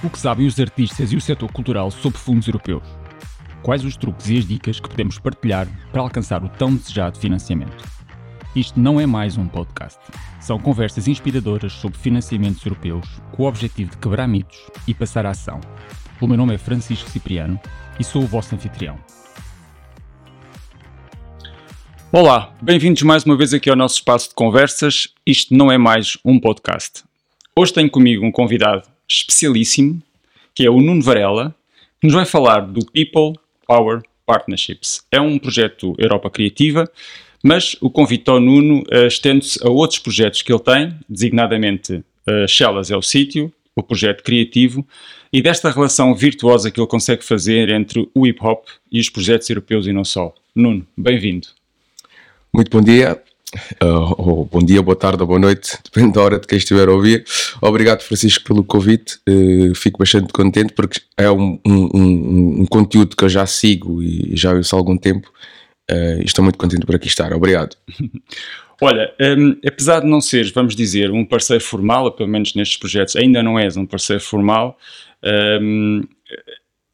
O que sabem os artistas e o setor cultural sobre fundos europeus? Quais os truques e as dicas que podemos partilhar para alcançar o tão desejado financiamento? Isto não é mais um podcast. São conversas inspiradoras sobre financiamentos europeus com o objetivo de quebrar mitos e passar a ação. O meu nome é Francisco Cipriano e sou o vosso anfitrião. Olá, bem-vindos mais uma vez aqui ao nosso espaço de conversas. Isto não é mais um podcast. Hoje tenho comigo um convidado especialíssimo, que é o Nuno Varela, que nos vai falar do People Power Partnerships. É um projeto Europa Criativa, mas o convite ao Nuno uh, estende-se a outros projetos que ele tem, designadamente uh, Shellas é o sítio, o projeto criativo, e desta relação virtuosa que ele consegue fazer entre o hip hop e os projetos europeus e não só. Nuno, bem-vindo. Muito bom dia. Uh, bom dia, boa tarde ou boa noite, depende da hora de quem estiver a ouvir. Obrigado, Francisco, pelo convite. Uh, fico bastante contente porque é um, um, um, um, conteúdo que eu já sigo e já ouço há algum tempo. Uh, estou muito contente por aqui estar. Obrigado. Olha, um, apesar de não seres, vamos dizer, um parceiro formal, pelo menos nestes projetos ainda não és um parceiro formal, um,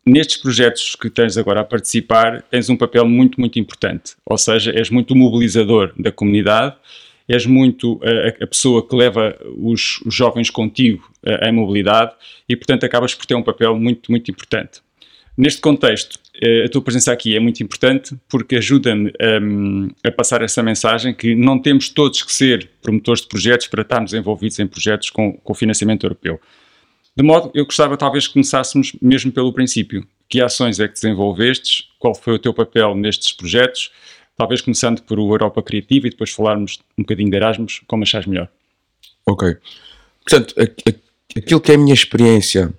nestes projetos que tens agora a participar, tens um papel muito, muito importante. Ou seja, és muito mobilizador da comunidade, és muito a, a pessoa que leva os, os jovens contigo à mobilidade e, portanto, acabas por ter um papel muito, muito importante. Neste contexto, eh, a tua presença aqui é muito importante porque ajuda-me um, a passar essa mensagem que não temos todos que ser promotores de projetos para estarmos envolvidos em projetos com, com financiamento europeu. De modo, eu gostava talvez que começássemos mesmo pelo princípio. Que ações é que desenvolvestes? Qual foi o teu papel nestes projetos? Talvez começando por o Europa Criativa e depois falarmos um bocadinho de Erasmus, como achas melhor. Ok. Portanto, aquilo que é a minha experiência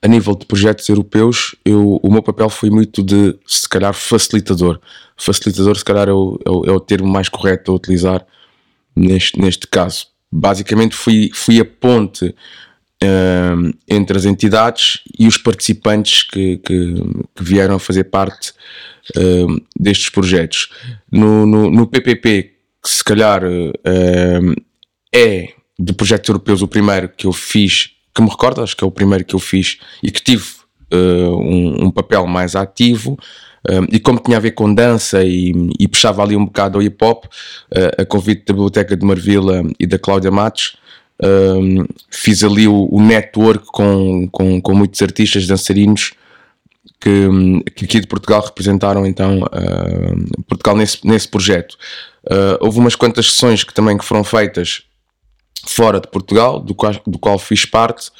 a nível de projetos europeus, eu, o meu papel foi muito de, se calhar, facilitador. Facilitador, se calhar, é o, é o, é termo mais correto a utilizar neste, neste caso. Basicamente, fui, fui a ponte uh, entre as entidades e os participantes que, que, que vieram a fazer parte uh, destes projetos. No, no, no, PPP, que se calhar uh, é de projetos europeus o primeiro que eu fiz, que me recordo, acho que é o primeiro que eu fiz e que tive um, um, papel mais ativo. Um, e como tinha a ver com dança e, e puxava ali um bocado ao hip hop, uh, a convite da Biblioteca de Marvila e da Cláudia Matos, um, fiz ali o, o network com, com, com, muitos artistas dançarinos que, que, aqui de Portugal representaram então uh, Portugal nesse, nesse projeto. Uh, houve umas quantas sessões que também que foram feitas fora de Portugal, do qual, do qual fiz parte.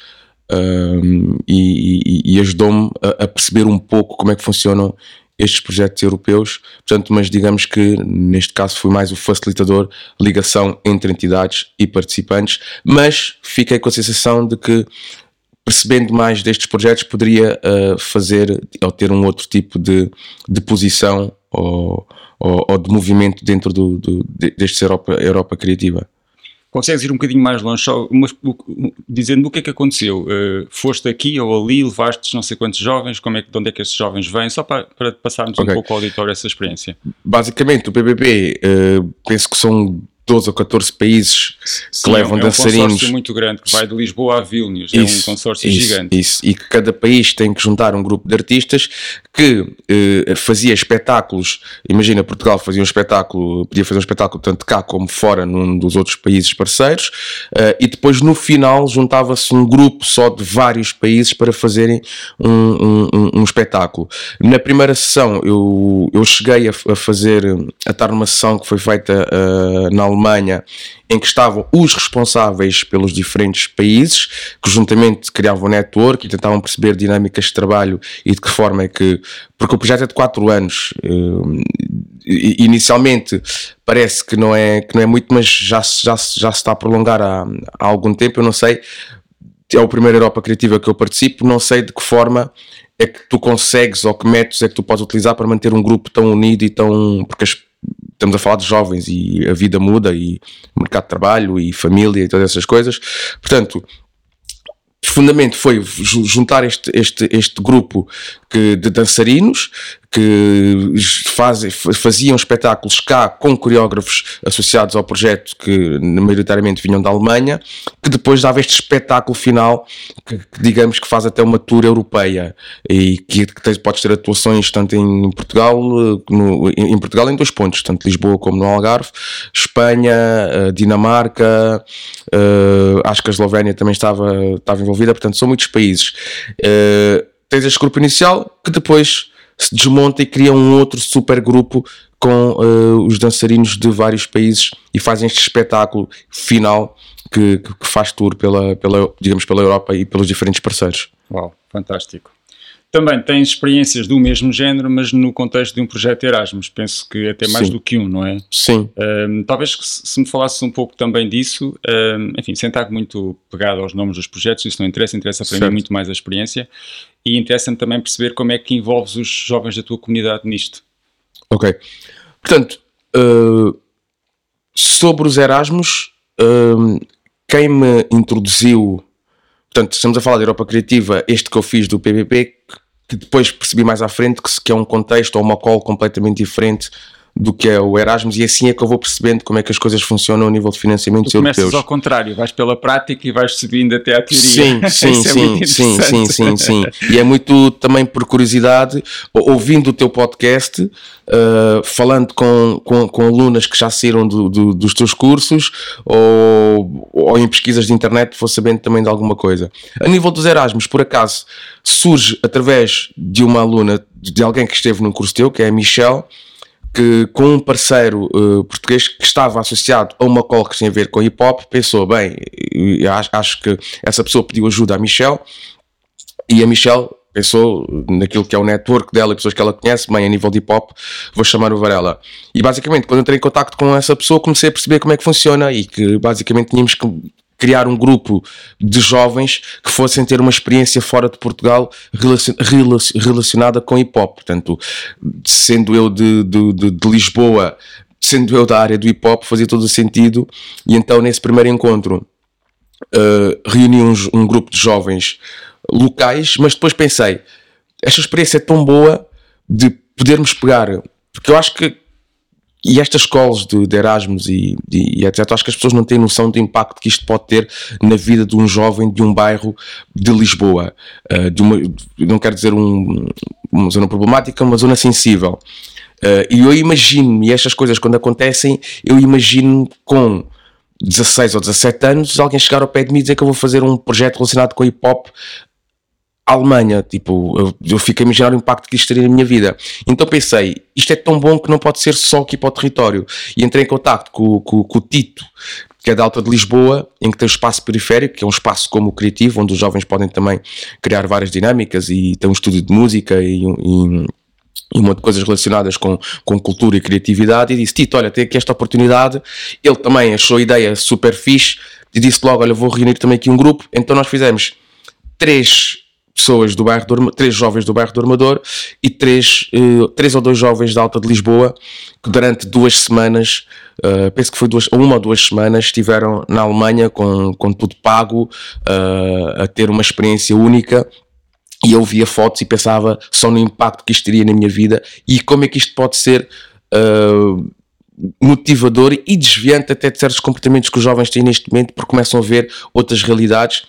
E, e, e ajudou-me a, a, perceber um pouco como é que funcionam estes projetos europeus. Portanto, mas digamos que neste caso foi mais o facilitador, ligação entre entidades e participantes, mas fiquei com a sensação de que percebendo mais destes projetos poderia uh, fazer ou ter um outro tipo de, de posição ou, ou, ou, de movimento dentro do, do, deste Europa, Europa Criativa. Consegues ir um bocadinho mais longe, só dizendo o que é que aconteceu? Uh, foste aqui ou ali, levaste não sei quantos jovens, como é, de onde é que esses jovens vêm? Só para, para passarmos okay. um pouco ao auditório essa experiência. Basicamente, o PBB, uh, eh, penso que são 12 ou 14 países Sim, que levam é dançarinos. É um consórcio muito grande que vai de Lisboa a Vilnius, isso, é um consórcio isso, gigante. Isso, e que cada país tem que juntar um grupo de artistas que eh, fazia espetáculos. Imagina, Portugal fazia um espetáculo, podia fazer um espetáculo tanto cá como fora num dos outros países parceiros, eh, e depois no final juntava-se um grupo só de vários países para fazerem um, um, um, um espetáculo. Na primeira sessão eu, eu cheguei a, a, fazer, a estar numa sessão que foi feita uh, na Alemanha, em que estavam os responsáveis pelos diferentes países, que juntamente criavam network e tentavam perceber dinâmicas de trabalho e de que forma é que. Porque o projeto é de 4 anos. Eh, inicialmente parece que não é, que não é muito, mas já, já, já se está a prolongar há, há algum tempo. Eu não sei, é o primeiro Europa Criativa que eu participo, não sei de que forma é que tu consegues ou que métodos é que tu podes utilizar para manter um grupo tão unido e tão. Porque as estamos a falar de jovens e a vida muda e mercado de trabalho e família e todas essas coisas. Portanto, fundamento foi juntar este, este, este grupo que, de dançarinos que fazem, faziam espetáculos cá com coreógrafos associados ao projeto que maioritariamente vinham da Alemanha, que depois dava este espetáculo final que, que digamos que faz até uma tour europeia e que, que podes ter atuações tanto em Portugal, no, em Portugal em dois pontos, tanto Lisboa como no Algarve, Espanha, eh, Dinamarca, uh, acho que a Eslovénia também estava, estava envolvida, portanto são muitos países. Uh, tens este grupo inicial que depois se desmonta e cria um outro super grupo com uh, os dançarinos de vários países e fazem este espetáculo final que, que, faz tour pela, pela, digamos, pela Europa e pelos diferentes parceiros. Uau, fantástico. Também tens experiências do mesmo género, mas no contexto de um projeto Erasmus. Penso que até mais Sim. do que um, não é? Sim. Um, talvez se me falasses um pouco também disso, um, enfim, sem estar muito pegado aos nomes dos projetos, isso não interessa, interessa para certo. mim muito mais a experiência e interessa-me também perceber como é que envolves os jovens da tua comunidade nisto. Ok. Portanto, uh, sobre os Erasmus, uh, quem me introduziu, portanto, estamos a falar da Europa Criativa, este que eu fiz do PPP, que depois percebi mais à frente que, que é um contexto ou uma call completamente diferente do que é o Erasmus e assim é que eu vou percebendo como é que as coisas funcionam a nível de financiamento tu começas europeus. ao contrário, vais pela prática e vais subindo até à teoria. Sim, sim, é sim, sim, sim, sim, sim. E é muito também por curiosidade, ouvindo o teu podcast, uh, falando com, com, com, alunas que já saíram do, do, dos teus cursos ou, ou em pesquisas de internet, vou sabendo também de alguma coisa. A nível dos Erasmus, por acaso, surge através de uma aluna, de alguém que esteve num curso teu, que é a Michelle, que com um parceiro uh, português que estava associado a uma call que tem a ver com hip hop, pensou, bem, acho, acho que essa pessoa pediu ajuda à Michelle e a Michelle pensou naquilo que é o network dela e pessoas que ela conhece, bem, a nível de hip hop, vou chamar o Varela. E basicamente, quando entrei em contato com essa pessoa, comecei a perceber como é que funciona e que basicamente tínhamos que criar um grupo de jovens que fossem ter uma experiência fora de Portugal relacionada com hip hop. Portanto, sendo eu de, de, de, de Lisboa, sendo eu da área do hip hop, fazia todo o sentido. E então, nesse primeiro encontro, uh, reuni um, um grupo de jovens locais, mas depois pensei, esta experiência é tão boa de podermos pegar, porque eu acho que e estas escolas de, de Erasmus e, e, etc. Acho que as pessoas não têm noção do impacto que isto pode ter na vida de um jovem de um bairro de Lisboa. Uh, de uma, não quero dizer um, uma zona problemática, uma zona sensível. Uh, e eu imagino, e estas coisas quando acontecem, eu imagino com 16 ou 17 anos alguém chegar ao pé de mim e dizer que eu vou fazer um projeto relacionado com hip hop Alemanha, tipo, eu, eu fico a imaginar o impacto que isto teria na minha vida. Então pensei, isto é tão bom que não pode ser só aqui para o território. E entrei em contato com, com, com o Tito, que é da Alta de Lisboa, em que tem o espaço periférico, que é um espaço como criativo, onde os jovens podem também criar várias dinâmicas e tem um estúdio de música e, e e de coisas relacionadas com, com cultura e criatividade e disse, Tito, olha, tem aqui esta oportunidade, ele também achou a ideia super fixe e disse logo, olha, vou reunir também aqui um grupo, então nós fizemos três pessoas do bairro do, três jovens do bairro do Armador e três, uh, três ou dois jovens da Alta de Lisboa que durante duas semanas, uh, penso que foi duas, uma ou duas semanas, estiveram na Alemanha com, com tudo pago, uh, a ter uma experiência única. E eu via fotos e pensava só no impacto que isto teria na minha vida e como é que isto pode ser motivador e desviante até de certos comportamentos que os jovens têm neste momento porque começam a ver outras realidades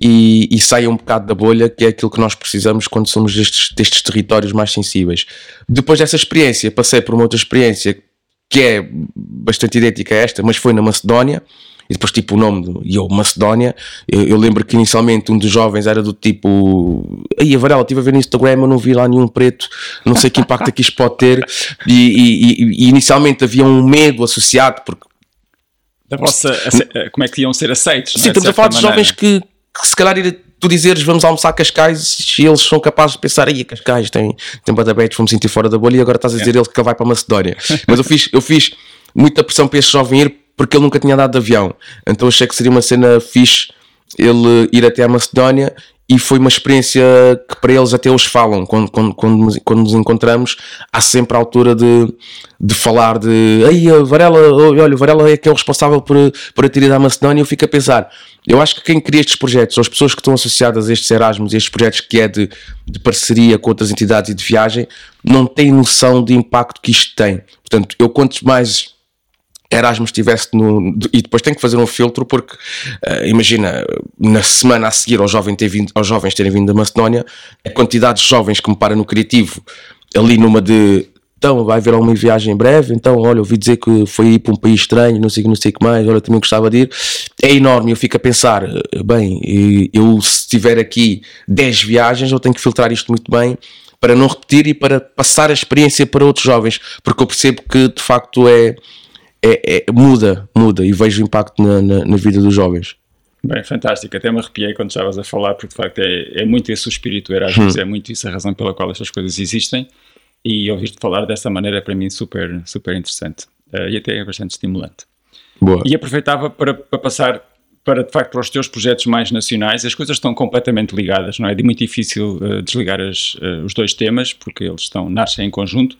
e, e saia um bocado da bolha, que é aquilo que nós precisamos quando somos destes, destes territórios mais sensíveis. Depois dessa experiência, passei por uma outra experiência que é bastante idêntica a esta, mas foi na Macedónia. E depois, tipo, o nome, e eu, Macedónia. Eu, eu, lembro que inicialmente um dos jovens era do tipo: Aí, a Varela, estive a ver no Instagram, eu não vi lá nenhum preto, não sei que impacto é que isto pode ter. E, e, e, inicialmente havia um medo associado, porque. Da vossa, como é que iam ser aceitos? Sim, é? estamos a falar de jovens que se calhar ir, tu dizeres vamos almoçar a Cascais e eles são capazes de pensar aí Cascais tem, tem badabetes, vamos sentir fora da bolha e agora estás a dizer é. ele que ele vai para a Macedónia. Mas eu fiz, eu fiz muita pressão para este jovem ir porque ele nunca tinha andado de avião. Então achei que seria uma cena fixe ele ir até a Macedónia e foi uma experiência que para eles até eles falam. Quando, quando, quando, quando nos encontramos há sempre a altura de, de falar de aí a Varela, olha, o Varela é que é o responsável por, por a tira da Macedónia. Eu fico a pensar, eu acho que quem cria estes projetos, ou as pessoas que estão associadas a estes Erasmus estes projetos que é de, de parceria com outras entidades e de viagem, não têm noção do impacto que isto tem. Portanto, eu quanto mais Erasmus estivesse no. E depois tem que fazer um filtro, porque uh, imagina, na semana a seguir aos jovens, ter vindo, aos jovens terem vindo da Macedónia, a quantidade de jovens que me para no criativo, ali numa de. Então, vai haver alguma viagem em breve. Então, olha, ouvi dizer que foi ir para um país estranho, não sei, não sei o que mais. Olha, também gostava de ir. É enorme. Eu fico a pensar, eh, bem, eu se tiver aqui 10 viagens, eu tenho que filtrar isto muito bem para não repetir e para passar a experiência para outros jovens, porque eu percebo que de facto é é, é, muda, muda e vejo impacto na, na, na, vida dos jovens. Bem, fantástico. Até me arrepiei quando estavas a falar, porque de facto é, é muito esse o espírito Erasmus, hum. é muito isso a razão pela qual estas coisas existem. E ouvir-te falar dessa maneira é para mim super, super interessante uh, e até é bastante estimulante. Boa. E aproveitava para, para passar para de facto para os teus projetos mais nacionais, as coisas estão completamente ligadas, não é? É muito difícil uh, desligar as, uh, os dois temas porque eles estão nascem em conjunto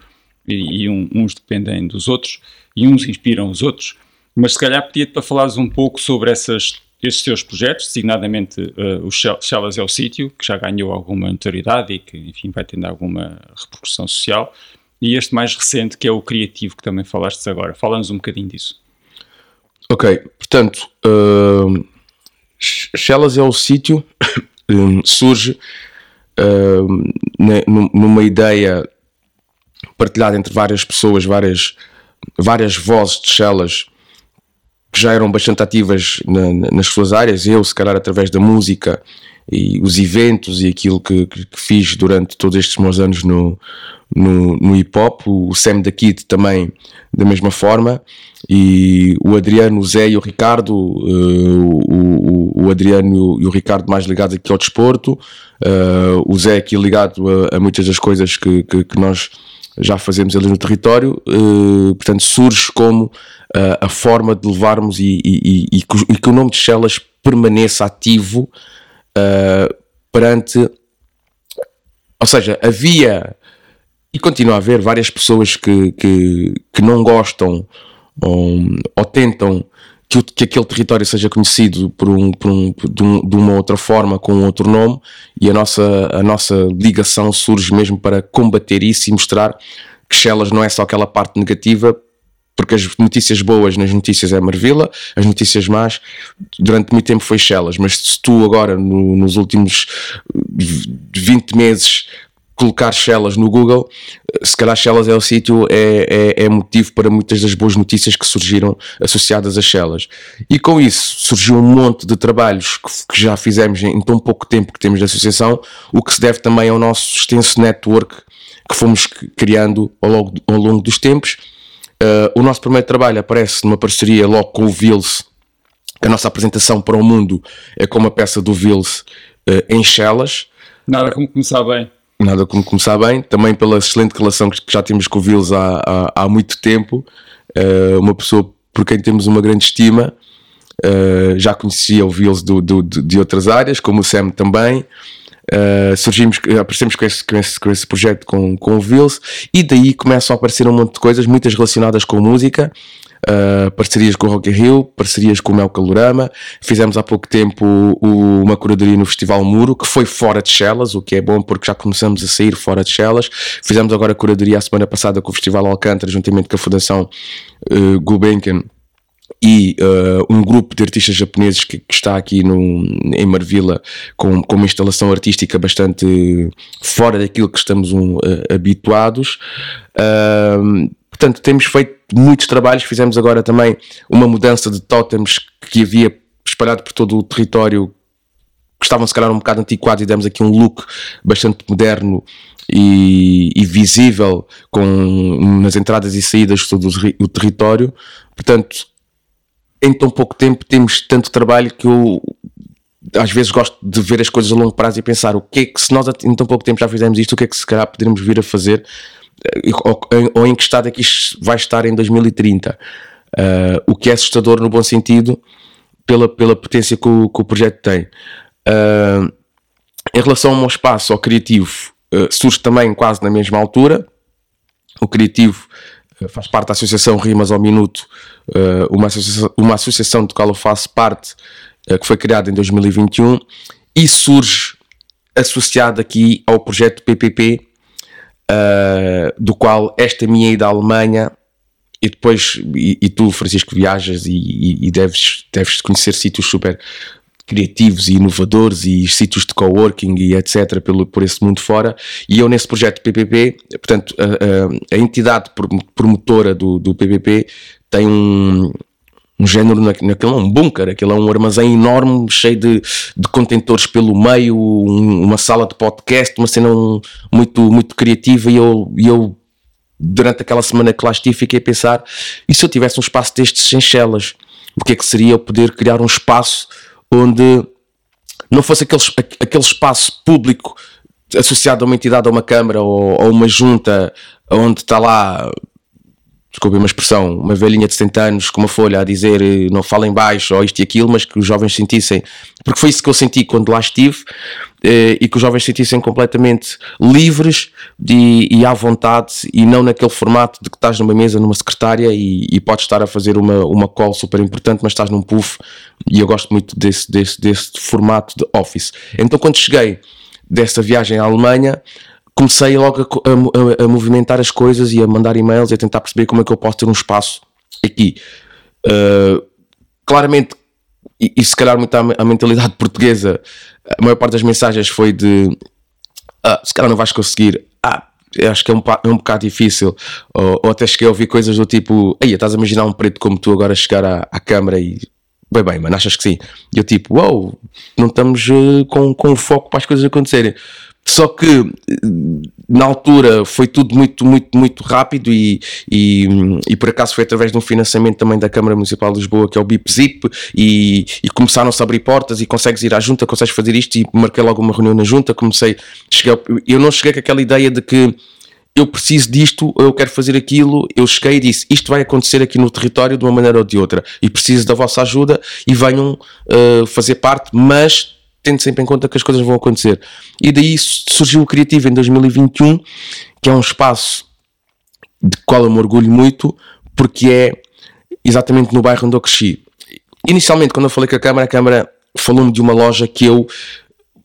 e, e um, uns dependem dos outros e uns inspiram os outros. Mas se calhar pedia-te para falares um pouco sobre essas, esses teus projetos, designadamente uh, o Shellas é o Sítio, que já ganhou alguma notoriedade e que, enfim, vai tendo alguma repercussão social, e este mais recente, que é o Criativo, que também falaste agora. Fala-nos um bocadinho disso. Ok, portanto, uh, Shellas é o Sítio, surge uh, numa ideia partilhada entre várias pessoas, várias, várias vozes de Shellas que já eram bastante ativas na, nas suas áreas. Eu, se calhar, através da música e os eventos e aquilo que, que, que fiz durante todos estes meus anos no, no, no hip hop, o Sam da Kid também da mesma forma, e o Adriano, o Zé e o Ricardo, uh, o, o, Adriano e o Ricardo mais ligados aqui ao desporto, uh, o Zé aqui ligado a, a muitas das coisas que, que, que nós já fazemos ali no território, uh, portanto surge como uh, a forma de levarmos e, e, e, e, que o nome de Chelas permaneça ativo uh, perante, ou seja, havia e continua a haver várias pessoas que, que, que não gostam ou, ou tentam que, que aquele território seja conhecido por um, por um, de, um, de, uma outra forma, com outro nome, e a nossa, a nossa ligação surge mesmo para combater isso e mostrar que Chelas não é só aquela parte negativa, porque as notícias boas nas notícias é Marvila, as notícias más durante muito tempo foi Chelas, mas se tu agora no, nos últimos 20 meses colocar Shellas no Google, se calhar Shellas é o sítio, é, é, é, motivo para muitas das boas notícias que surgiram associadas a Shellas. E com isso surgiu um monte de trabalhos que, que, já fizemos em tão pouco tempo que temos de associação, o que se deve também ao nosso extenso network que fomos criando ao longo, ao longo dos tempos. Uh, o nosso primeiro trabalho aparece numa parceria logo com o Vils, a nossa apresentação para o mundo é com uma peça do Vils uh, em Shellas. Nada como começar bem. Nada como começar bem, também pela excelente relação que já temos com o Vils há, há, há muito tempo, uh, uma pessoa por quem temos uma grande estima, uh, já conhecia o Vils do, do, de outras áreas, como o Sam também, uh, surgimos, aparecemos com esse, com esse, com esse projeto com, com o Vils, e daí começam a aparecer um monte de coisas, muitas relacionadas com música, Uh, parcerias com o Rock in Rio, parcerias com o Mel Calorama. Fizemos há pouco tempo o, uma curadoria no Festival Muro, que foi fora de Chelas, o que é bom porque já começamos a sair fora de Chelas. Fizemos agora a curadoria a semana passada com o Festival Alcântara, juntamente com a Fundação uh, e uh, um grupo de artistas japoneses que, que, está aqui no, em Marvila com, com uma instalação artística bastante fora daquilo que estamos um, uh, habituados. Uh, portanto, temos feito muitos trabalhos. Fizemos agora também uma mudança de totems que havia espalhado por todo o território que estavam se calhar um bocado antiquados e demos aqui um look bastante moderno e, e, visível com, nas entradas e saídas de todo o, o território. Portanto, em tão pouco tempo temos tanto trabalho que eu às vezes gosto de ver as coisas a longo prazo e pensar o que é que se nós em tão pouco tempo já fizemos isto, o que é que se calhar poderíamos vir a fazer ou, em que estado é que isto vai estar em 2030. Uh, ah, o que é assustador no bom sentido pela, pela potência que o, que o projeto tem. Uh, em relação ao meu espaço, ao criativo, uh, surge também quase na mesma altura. O criativo faz parte da Associação Rimas ao Minuto, uma, uma associação de qual eu faço parte, que foi criada em 2021 e surge associado aqui ao projeto PPP, do qual esta minha ida à Alemanha e depois, e, e, tu, Francisco, viajas e, e, e, deves, deves conhecer sítios super criativos e inovadores e sítios de coworking e etc. Pelo, por esse mundo fora. E eu, nesse projeto PPP, portanto, a, a, a entidade promotora do, do PPP tem um, um género naquele, um bunker, aquele é um armazém enorme, cheio de, de contentores pelo meio, um, uma sala de podcast, uma cena um, muito, muito criativa e eu, eu durante aquela semana que lá estive fiquei a pensar, e se eu tivesse um espaço destes sem chelas? O que é que seria eu poder criar um espaço onde não fosse aquele, aquele espaço público associado a uma entidade, a uma câmara ou a uma junta, onde está lá desculpe uma expressão, uma velhinha de 70 anos com uma folha a dizer eh, não falem baixo ou isto e aquilo, mas que os jovens sentissem, porque foi isso que eu senti quando lá estive, eh, e que os jovens sentissem completamente livres de, e à vontade e não naquele formato de que estás numa mesa, numa secretária e, e podes estar a fazer uma, uma call super importante, mas estás num puff e eu gosto muito desse, desse, desse formato de office. Então quando cheguei dessa viagem à Alemanha, comecei logo a, a, a, movimentar as coisas e a mandar e-mails e a tentar perceber como é que eu posso ter um espaço aqui. Uh, claramente, e, e, se calhar muito a, a, mentalidade portuguesa, a maior parte das mensagens foi de ah, se calhar não vais conseguir, ah, acho que é um, é um bocado difícil, ou, ou, até cheguei a ouvir coisas do tipo, aí estás a imaginar um preto como tu agora chegar à, à câmara e bem bem, mano, achas que sim? E eu tipo, uau, wow, não estamos uh, com, com foco para as coisas acontecerem. Só que na altura foi tudo muito, muito, muito rápido e, e, e, por acaso foi através de um financiamento também da Câmara Municipal de Lisboa, que é o BIP-ZIP, e, e começaram-se a abrir portas e consegues ir à junta, consegues fazer isto e marquei logo uma reunião na junta, comecei, cheguei, eu não cheguei com aquela ideia de que eu preciso disto, eu quero fazer aquilo, eu cheguei e disse isto vai acontecer aqui no território de uma maneira ou de outra e preciso da vossa ajuda e venham uh, fazer parte, mas tendo sempre em conta que as coisas vão acontecer. E daí surgiu o Criativo em 2021, que é um espaço de qual eu me orgulho muito, porque é exatamente no bairro onde eu cresci. Inicialmente, quando eu falei com a Câmara, a Câmara falou-me de uma loja que eu,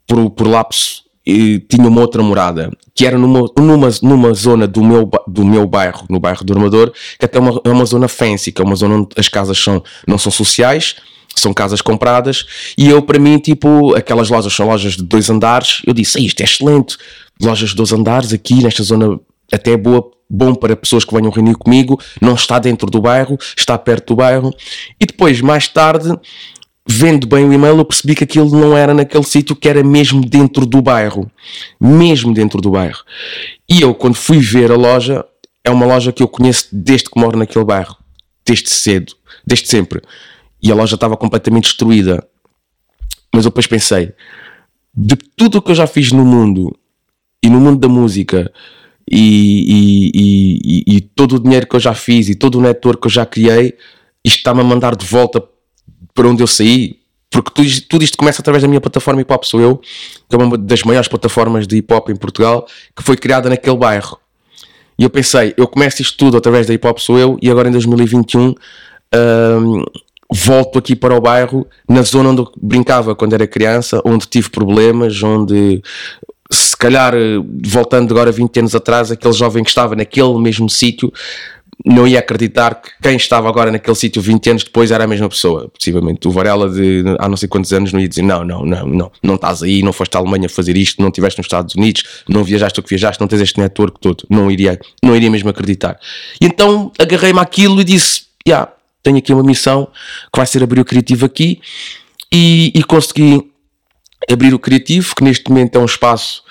por, por lapso, tinha uma outra morada, que era numa, numa, numa zona do meu, do meu bairro, no bairro do Armador, que até é uma, é uma zona fancy, que é uma zona onde as casas são, não são sociais, são casas compradas, e eu, para mim, tipo, aquelas lojas são lojas de dois andares. Eu disse, isto é excelente, lojas de dois andares aqui nesta zona até é boa, bom para pessoas que venham reunir comigo, não está dentro do bairro, está perto do bairro. E depois, mais tarde, vendo bem o e-mail, eu percebi que aquilo não era naquele sítio, que era mesmo dentro do bairro. Mesmo dentro do bairro. E eu, quando fui ver a loja, é uma loja que eu conheço desde que moro naquele bairro. Desde cedo, desde sempre e a loja estava completamente destruída. Mas eu depois pensei, de tudo o que eu já fiz no mundo e no mundo da música e, e, e, e todo o dinheiro que eu já fiz e todo o network que eu já criei, isto está-me a mandar de volta para onde eu saí. Porque tudo, tudo isto começa através da minha plataforma Hip Hop Sou Eu, que é uma das maiores plataformas de hip hop em Portugal, que foi criada naquele bairro. E eu pensei, eu começo isto tudo através da Hip Hop Sou Eu, e agora em 2021 um, volto aqui para o bairro, na zona onde brincava quando era criança, onde tive problemas, onde se calhar, voltando agora 20 anos atrás, aquele jovem que estava naquele mesmo sítio não ia acreditar que quem estava agora naquele sítio 20 anos depois era a mesma pessoa, possivelmente. O Varela de há não sei quantos anos não ia dizer não, não, não, não, não estás aí, não foste à Alemanha fazer isto, não estiveste nos Estados Unidos, não viajaste o que viajaste, não tens este network todo, não iria, não iria mesmo acreditar. E então agarrei-me àquilo e disse, já, yeah, tenho aqui uma missão que vai ser abrir o criativo aqui e, e consegui abrir o criativo, que neste momento é um espaço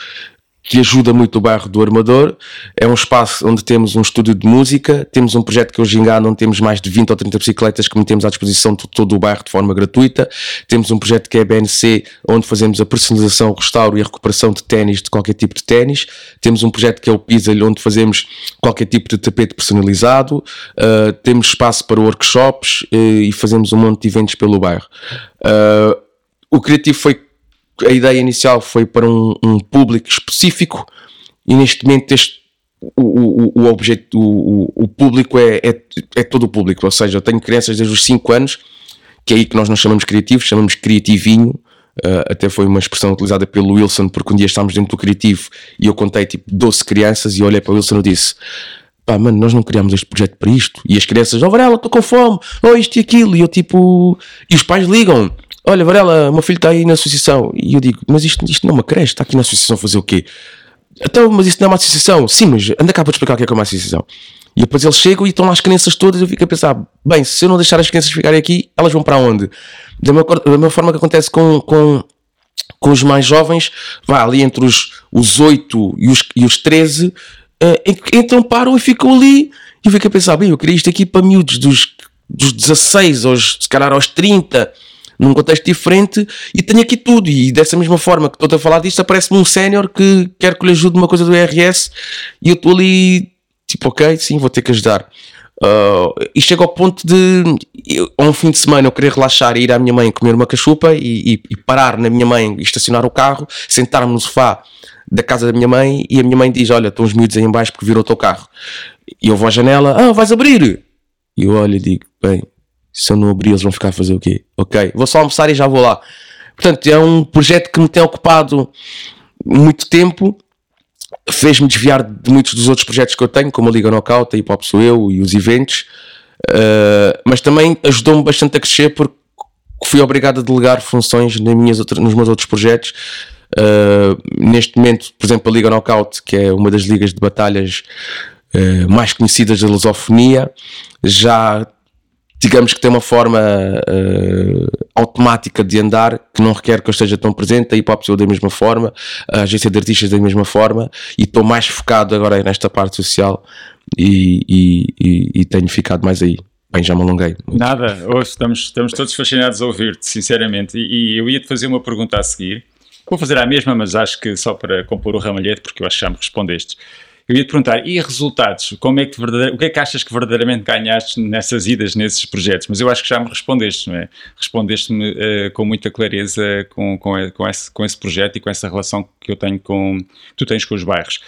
que ajuda muito o bairro do Armador. É um espaço onde temos um estúdio de música, temos um projeto que hoje engano, onde temos mais de 20 ou 30 bicicletas que metemos à disposição de todo o bairro de forma gratuita. Temos um projeto que é a BNC, onde fazemos a personalização, o restauro e a recuperação de ténis, de qualquer tipo de ténis. Temos um projeto que é o Pisa, onde fazemos qualquer tipo de tapete personalizado. Uh, temos espaço para workshops uh, e fazemos um monte de eventos pelo bairro. Uh, o criativo foi a ideia inicial foi para um, um público específico e neste momento este, o, o, o, objeto, o, o público é, é, é, todo o público, ou seja, eu tenho crianças desde os 5 anos, que é aí que nós não chamamos criativos, chamamos criativinho, uh, até foi uma expressão utilizada pelo Wilson, porque um dia estávamos dentro do criativo e eu contei tipo 12 crianças e olhei para o Wilson e disse pá, mano, nós não criámos este projeto para isto. E as crianças, oh Varela, estou com fome, oh isto e aquilo. E eu tipo, e os pais ligam, olha Varela, o meu filho está aí na associação. E eu digo, mas isto, isto não é uma creche, está aqui na associação a fazer o quê? Então, mas isso não é uma associação? Sim, mas anda cá para explicar o que é, que é uma associação. E depois eles chegam e estão lá as crianças todas e eu fico a pensar, bem, se eu não deixar as crianças ficarem aqui, elas vão para onde? Da mesma, da mesma forma que acontece com, com, com os mais jovens, vai ali entre os, os 8 e os, e os 13, uh, entram, param e ficam ali. E eu fico a pensar, bem, eu queria isto aqui para miúdos dos, dos 16 aos, se calhar aos 30, num contexto diferente e tenho aqui tudo. E dessa mesma forma que estou a falar disto, aparece-me um sénior que quer que lhe ajude uma coisa do IRS e eu estou ali, tipo, ok, sim, vou ter que ajudar. Uh, e chega ao ponto de, a um fim de semana, eu querer relaxar e ir à minha mãe comer uma cachupa e, e, e parar na minha mãe e estacionar o carro, sentar-me no sofá da casa da minha mãe e a minha mãe diz: Olha, estão os miúdos aí embaixo porque viram o teu carro. E eu vou à janela: Ah, vais abrir? E eu olho e digo: Bem, se eu não abrir, eles vão ficar a fazer o quê? Ok, vou só almoçar e já vou lá. Portanto, é um projeto que me tem ocupado muito tempo, fez-me desviar de muitos dos outros projetos que eu tenho, como a Liga Knockout, a Hip Hop Sou Eu e os eventos, uh, mas também ajudou-me bastante a crescer porque fui obrigado a delegar funções nas minhas nos meus outros projetos. Uh, neste momento, por exemplo, a Liga Knockout, que é uma das ligas de batalhas uh, mais conhecidas da lusofonia, já digamos que tem uma forma uh, automática de andar que não requer que eu esteja tão presente, a hip hop da mesma forma, a agência de artistas da mesma forma, e estou mais focado agora nesta parte social e, e, e, e tenho ficado mais aí. Bem, já me alonguei. Nada, hoje estamos, estamos todos fascinados a ouvir-te, sinceramente, e, e eu ia-te fazer uma pergunta a seguir. Vou fazer a mesma, mas acho que só para compor o ramalhete, porque eu acho que já me respondeste. Eu ia te perguntar, e resultados? Como é que o que é que achas que verdadeiramente ganhaste nessas idas, nesses projetos? Mas eu acho que já me respondeste, não é? Respondeste-me uh, com muita clareza com, com, com, esse, com esse projeto e com essa relação que eu tenho com, tu tens com os bairros.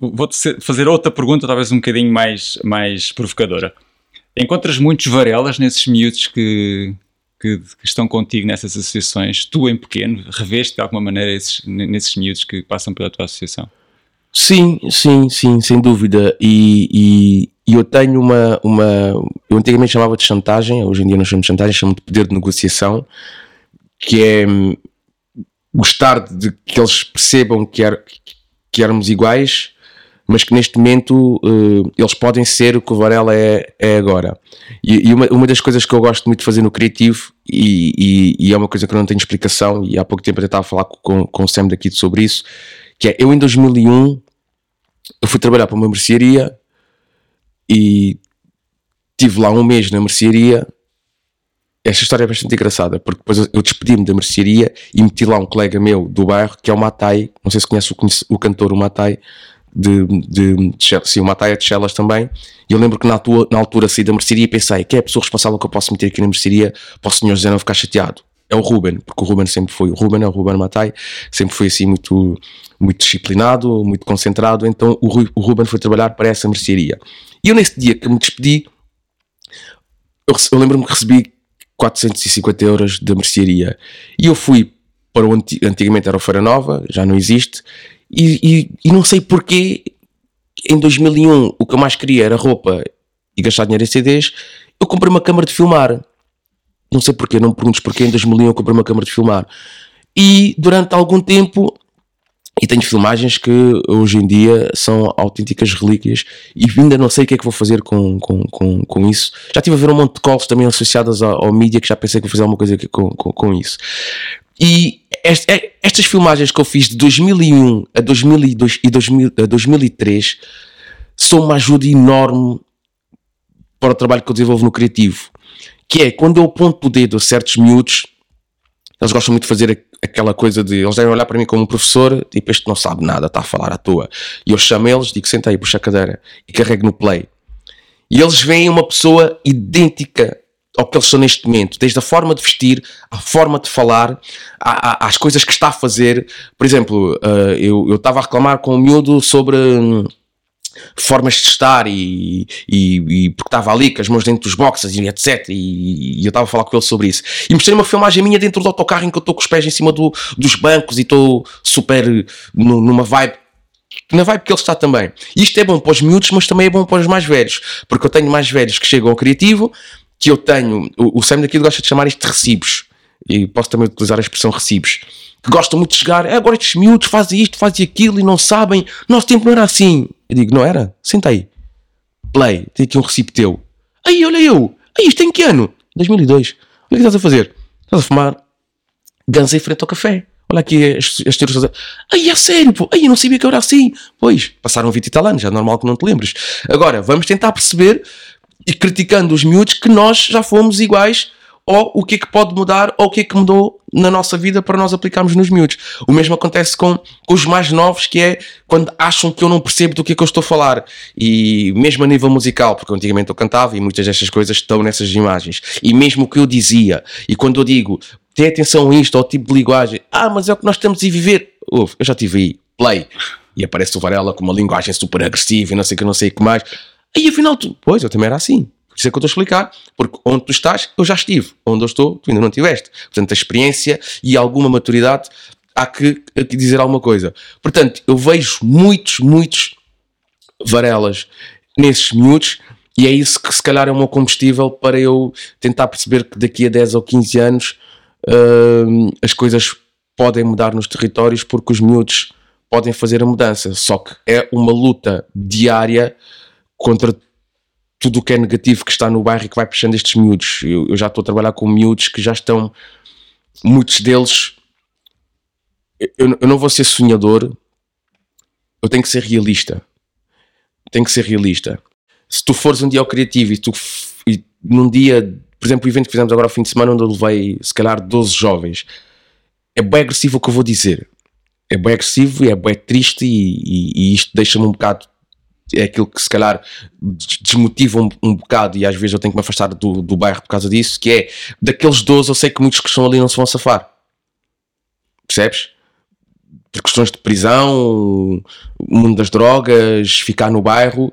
Vou-te fazer outra pergunta, talvez um bocadinho mais, mais provocadora. Encontras muitos varelas nesses miúdos que, que, que, estão contigo nessas associações, tu em pequeno, reveste de alguma maneira esses, nesses miúdos que passam pela tua associação? Sim, sim, sim, sem dúvida. E, e, eu tenho uma, uma. Eu antigamente chamava de chantagem, hoje em dia não chamo de chantagem, chamo de poder de negociação, que é hum, gostar de que eles percebam que, er, que éramos iguais, mas que neste momento uh, eles podem ser o que o Varela é, é agora. E, e uma, uma, das coisas que eu gosto muito de fazer no criativo, e, e, e, é uma coisa que eu não tenho explicação, e há pouco tempo eu estava a falar com, com o Sam daqui sobre isso, que é eu em 2001 eu fui trabalhar para uma mercearia e tive lá um mês na mercearia. Esta história é bastante engraçada, porque depois eu despedi-me da mercearia e meti lá um colega meu do bairro, que é o Matai, não sei se conhece o, o cantor, o Matai, de, de, de, sim, o Matai é de Chelas também. E eu lembro que na, tua, na altura saí da mercearia e pensei, quem é a pessoa responsável que eu posso meter aqui na mercearia para o senhor José não ficar chateado? É o Ruben, porque o Ruben sempre foi, o Ruben é o Ruben Matai, sempre foi assim muito muito disciplinado, muito concentrado, então o, Rui, o Ruben foi trabalhar para essa mercearia. E eu nesse dia que me despedi, eu, eu lembro-me que recebi 450 euros da mercearia. E eu fui para o antigamente era o Feira Nova, já não existe, e, e, e, não sei porquê, em 2001 o que eu mais queria era roupa e gastar dinheiro em CDs, eu comprei uma câmara de filmar. Não sei porquê, não me perguntes porquê, em 2001 eu comprei uma câmara de filmar. E durante algum tempo e tenho filmagens que hoje em dia são autênticas relíquias e ainda não sei o que é que vou fazer com, com, com, com isso. Já estive a ver um monte de calls também associadas ao, ao mídia que já pensei que vou fazer alguma coisa com, com, com isso. E este, é, estas filmagens que eu fiz de 2001 a, 2002, e 2000, a 2003 são uma ajuda enorme para o trabalho que eu desenvolvo no criativo. Que é quando eu ponto o dedo a certos miúdos, eles gostam muito de fazer aquela coisa de eles devem olhar para mim como um professor, tipo, este não sabe nada, está a falar à toa. E eu chamo eles, digo, senta aí, puxa a cadeira e carrego no play. E eles veem uma pessoa idêntica ao que eles são neste momento, desde a forma de vestir, a forma de falar, às coisas que está a fazer. Por exemplo, uh, eu estava a reclamar com o miúdo sobre. Hum, formas de estar e, e, e porque estava ali com as mãos dentro dos boxes e etc. E, e eu estava a falar com ele sobre isso. E mostrei uma filmagem minha dentro do autocarro em que eu estou com os pés em cima do, dos bancos e estou super numa vibe. Na vibe que ele está também. Isto é bom para os miúdos, mas também é bom para os mais velhos. Porque eu tenho mais velhos que chegam ao criativo, que eu tenho. O, o Sam daqui gosta de chamar isto de recibos. E posso também utilizar a expressão recibos que gostam muito de chegar, é, agora estes miúdos fazem isto, fazem aquilo e não sabem, nosso tempo não era assim. Eu digo, não era? Senta aí. Play, tem aqui um recibo teu. Aí, olha eu. Aí, isto em que ano? 2002. Olha o que estás a fazer? Estás a fumar ganza em frente ao café. Olha aqui as, as teorias. Aí, é sério, pô. Aí, eu não sabia que era assim. Pois, passaram 20 e tal anos, é normal que não te lembres. Agora, vamos tentar perceber e criticando os miúdos que nós já fomos iguais ou o que é que pode mudar, ou o que é que mudou na nossa vida para nós aplicarmos nos miúdos. O mesmo acontece com, com, os mais novos, que é quando acham que eu não percebo do que é que eu estou a falar. E mesmo a nível musical, porque antigamente eu cantava e muitas destas coisas estão nessas imagens. E mesmo o que eu dizia, e quando eu digo, tem atenção a isto, ao tipo de linguagem, ah, mas é o que nós estamos a viver. Uf, eu já tive aí, play. E aparece o Varela com uma linguagem super agressiva e não sei o que, não sei o que mais. Aí afinal, tu, pois, eu também era assim. Isso é que eu estou a explicar, porque onde tu estás, eu já estive. Onde eu estou, tu ainda não estiveste. Portanto, a experiência e alguma maturidade há que, há que dizer alguma coisa. Portanto, eu vejo muitos, muitos Varelas nesses miúdos e é isso que se calhar é o meu combustível para eu tentar perceber que daqui a 10 ou 15 anos uh, as coisas podem mudar nos territórios porque os miúdos podem fazer a mudança. Só que é uma luta diária contra tudo o que é negativo que está no bairro e que vai puxando estes miúdos. Eu, eu já estou a trabalhar com miúdos que já estão, muitos deles. Eu, eu não vou ser sonhador, eu tenho que ser realista. Tenho que ser realista. Se tu fores um dia ao criativo e tu e num dia, por exemplo, o evento que fizemos agora ao fim de semana, onde eu levei se calhar 12 jovens, é bem agressivo o que eu vou dizer. É bem agressivo e é bem triste e, e, e isto deixa-me um bocado é aquilo que se calhar desmotiva um, um, bocado e às vezes eu tenho que me afastar do, do bairro por causa disso, que é daqueles 12 eu sei que muitos que estão ali não se vão safar. Percebes? Por questões de prisão, mundo das drogas, ficar no bairro.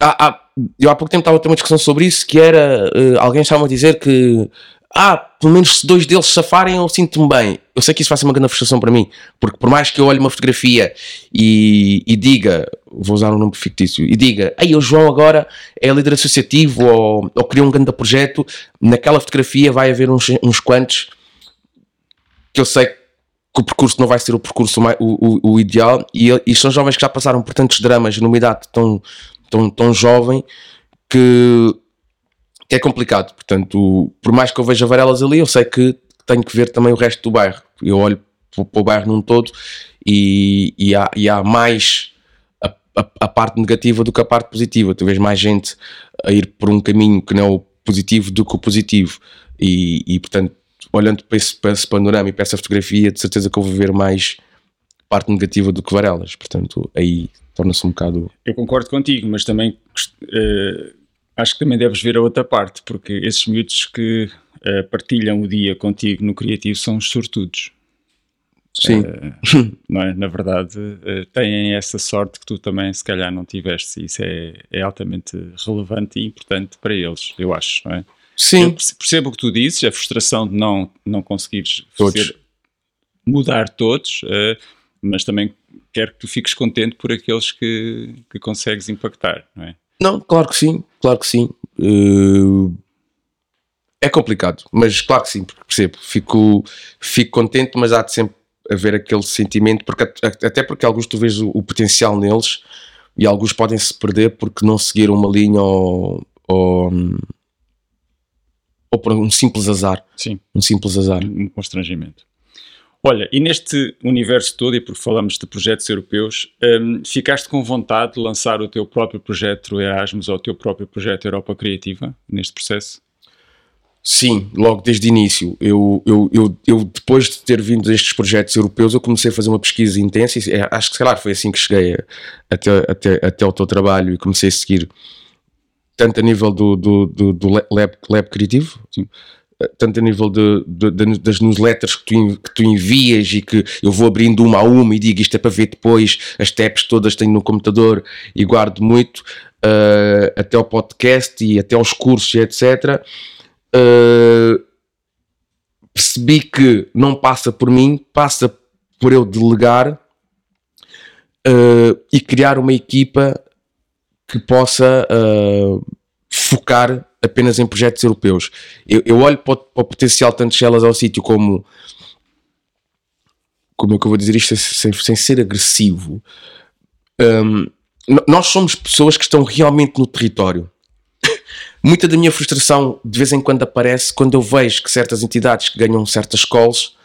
Há, há, eu há pouco tempo estava a ter uma discussão sobre isso que era uh, alguém estava a dizer que ah, pelo menos se dois deles safarem eu sinto-me bem. Eu sei que isso vai ser uma grande frustração para mim, porque por mais que eu olhe uma fotografia e, e diga, vou usar um nome fictício, e diga, ei, o João agora é líder associativo ou, ou criou um grande projeto, naquela fotografia vai haver uns, uns quantos que eu sei que o percurso não vai ser o percurso mais, o, o, o, ideal e, e são jovens que já passaram por tantos dramas numa idade tão, tão, tão jovem que que é complicado. Portanto, por mais que eu veja varelas ali, eu sei que tenho que ver também o resto do bairro. Eu olho para o bairro num todo e, e, há, e há mais a, a, a, parte negativa do que a parte positiva. Tu vês mais gente a ir por um caminho que não é o positivo do que o positivo. E, e portanto, olhando para esse, para esse panorama e para essa fotografia, de certeza que eu vou ver mais parte negativa do que varelas. Portanto, aí torna-se um bocado. Eu concordo contigo, mas também. Uh acho que também deves ver a outra parte, porque esses miúdos que uh, partilham o dia contigo no criativo são os sortudos. Sim. Uh, não é? Na verdade, uh, têm essa sorte que tu também, se calhar, não tiveste. Isso é, é altamente relevante e importante para eles, eu acho, não é? Sim. Eu percebo o que tu dizes, a frustração de não, não conseguires fazer, mudar todos, uh, mas também quero que tu fiques contente por aqueles que, que consegues impactar, não é? Não, claro que sim, claro que sim. Uh, é complicado, mas claro que sim, percebo. Fico, fico contente, mas há de sempre haver aquele sentimento, porque, até porque alguns tu vês o, o potencial neles e alguns podem se perder porque não seguiram uma linha ou, ou, ou por um simples azar. Sim. Um simples azar. Um constrangimento. Olha, e neste universo todo, e porque falamos de projetos europeus, um, ficaste com vontade de lançar o teu próprio projeto Erasmus ou o teu próprio projeto Europa Criativa neste processo? Sim, logo desde o início. Eu, eu, eu, eu, depois de ter vindo destes projetos europeus, eu comecei a fazer uma pesquisa intensa e é, acho que, se calhar, foi assim que cheguei até, até, até ao teu trabalho e comecei a seguir tanto a nível do, do, do, do lab, lab criativo, Sim. Eh, tanto a nível de, de, de, das newsletters que tu, que tu envias e que eu vou abrindo uma a uma e digo isto é para ver depois, as tabs todas tenho no computador e guardo muito, uh, até ao podcast e até aos cursos e etc. Uh, percebi que não passa por mim, passa por eu delegar uh, e criar uma equipa que possa focar apenas em projetos europeus. Eu, eu olho para o, para o, potencial tanto de Shellas ao sítio como como é que eu vou dizer isto sem, sem ser agressivo. Um, nós somos pessoas que estão realmente no território. Muita da minha frustração de vez em quando aparece quando eu vejo que certas entidades que ganham certas calls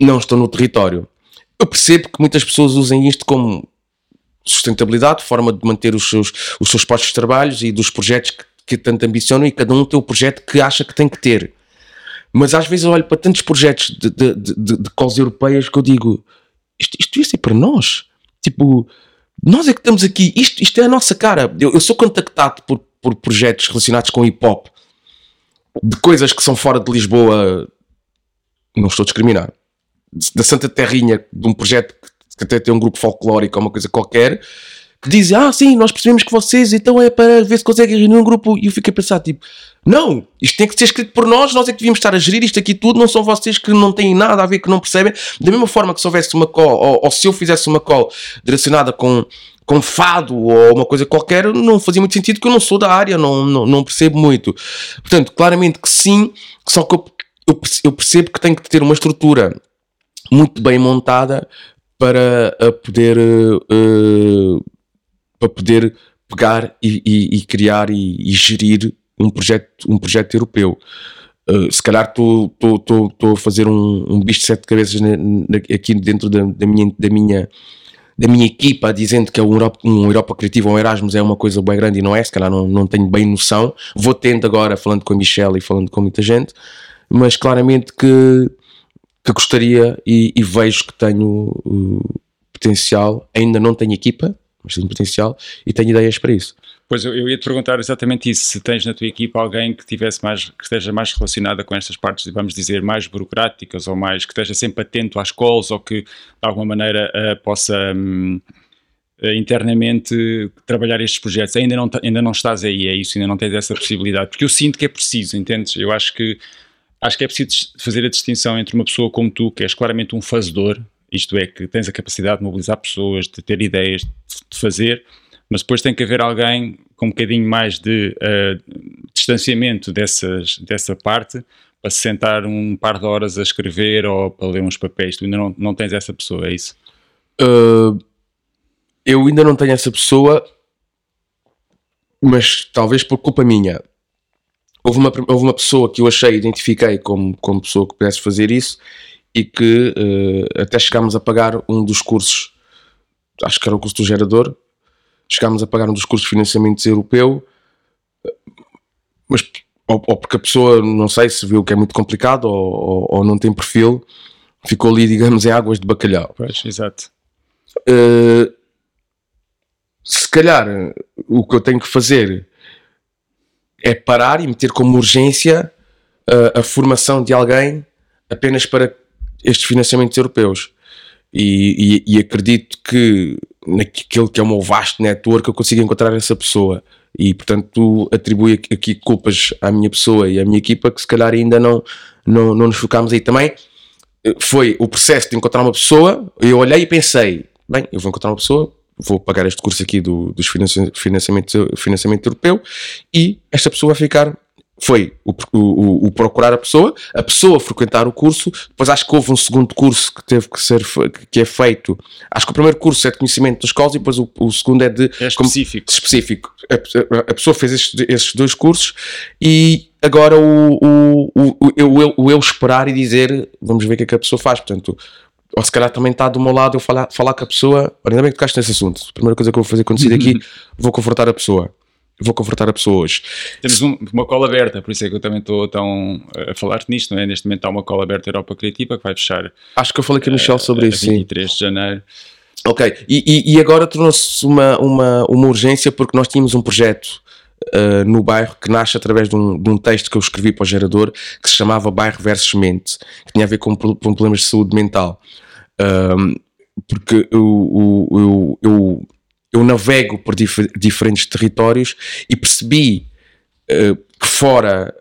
não estão no território. Eu percebo que muitas pessoas usem isto como sustentabilidade, forma de manter os seus, os seus postos de trabalho e dos projetos que, que tanto ambicionam e cada um tem o projeto que acha que tem que ter. Mas às vezes eu olho para tantos projetos de, de, de, de calls europeias que eu digo isto, isto ia ser para nós. Tipo, nós é que estamos aqui, isto, isto é a nossa cara. Eu, eu sou contactado por, por projetos relacionados com hip hop, de coisas que são fora de Lisboa, não estou a discriminar, da Santa Terrinha, de um projeto que até tem um grupo folclórico ou uma coisa qualquer, que dizem, ah, sim, nós percebemos que vocês, então é para ver se conseguem reunir um grupo. E eu fiquei a pensar, tipo, não, isto tem que ser escrito por nós, nós é que devíamos estar a gerir isto aqui tudo, não são vocês que não têm nada a ver, que não percebem. Da mesma forma que se houvesse uma call, ou, ou se eu fizesse uma call direcionada com, com fado ou uma coisa qualquer, não fazia muito sentido, porque eu não sou da área, não, não, não percebo muito. Portanto, claramente que sim, só que eu, eu percebo que tem que ter uma estrutura muito bem montada para poder uh, para poder pegar e, e, e criar e, e, gerir um projeto, um projeto europeu. Uh, se calhar estou a fazer um, um bicho de sete cabeças na, na, aqui dentro da, da, minha, da, minha, da minha equipa, dizendo que é um Europa, um Europa Criativa ou um Erasmus é uma coisa bem grande e não é, se calhar não, não tenho bem noção. Vou tendo agora, falando com a Michelle e falando com muita gente, mas claramente que, que gostaria e, e vejo que tenho uh, potencial. Ainda não tenho equipa, mas tenho potencial e tenho ideias para isso. Pois eu, eu ia te perguntar exatamente isso, se tens na tua equipa alguém que tivesse mais, que esteja mais relacionada com estas partes, vamos dizer, mais burocráticas ou mais, que esteja sempre atento às calls ou que de alguma maneira uh, possa um, eh, internamente trabalhar estes projetos. Ainda não, ainda não estás aí, é isso, ainda não tens essa possibilidade, porque eu sinto que é preciso, entendes? Eu acho que acho que é preciso fazer a distinção entre uma pessoa como tu, que és claramente um fazedor, isto é, que tens a capacidade de mobilizar pessoas, de ter ideias, de fazer, mas depois tem que haver alguém com um bocadinho mais de uh, distanciamento dessas, dessa parte para se sentar um par de horas a escrever ou para ler uns papéis. Tu ainda não, não tens essa pessoa, é isso? Uh, eu ainda não tenho essa pessoa, mas talvez por culpa minha. Houve uma, houve uma pessoa que eu achei, identifiquei como, como pessoa que pudesse fazer isso e que uh, até chegámos a pagar um dos cursos, acho que era o curso do gerador, chegámos a pagar um dos cursos de financiamento europeu, mas ou, ou, porque a pessoa, não sei se viu que é muito complicado ou, ou, ou, não tem perfil, ficou ali, digamos, em águas de bacalhau. Pois, exato. Uh, se calhar o que eu tenho que fazer é parar e meter como urgência uh, a formação de alguém apenas para estes financiamentos europeus. E, e, e, acredito que naquele que é o meu vasto network eu consigo encontrar essa pessoa. E portanto atribuo aqui culpas à minha pessoa e à minha equipa que se calhar ainda não, não, não nos focámos aí também. Foi o processo de encontrar uma pessoa, eu olhei e pensei, bem, eu vou encontrar uma pessoa, vou pagar este curso aqui do, dos financiamento, financiamento europeu e esta pessoa vai ficar foi o, o, o, procurar a pessoa, a pessoa frequentar o curso, depois acho que houve um segundo curso que teve que ser que é feito. Acho que o primeiro curso é de conhecimento das escolas e depois o, o segundo é de é específico. Como, específico. A, a, pessoa fez estes, estes, dois cursos e agora o, o, o, eu, eu esperar e dizer vamos ver o que é que a pessoa faz. Portanto, ou se calhar também está do meu lado eu falar, falar com a pessoa. Ainda bem que tocaste nesse assunto. A primeira coisa que eu vou fazer quando sair daqui, vou confrontar a pessoa vou confortar a pessoas. Temos um, uma cola aberta, por isso é que eu também estou tão a falar nisto, não é? Neste momento há uma cola aberta Europa Criativa que vai fechar. Acho que eu falei com a Michelle sobre isso. 23 sim. de janeiro. Ok, e, e, agora tornou-se uma, uma, uma urgência porque nós tínhamos um projeto uh, no bairro que nasce através de um, de um, texto que eu escrevi para o gerador que se chamava Bairro versus Mente, que tinha a ver com, com problemas de saúde mental. Um, porque eu, eu, eu, eu, navego por dif diferentes territórios e percebi uh, que fora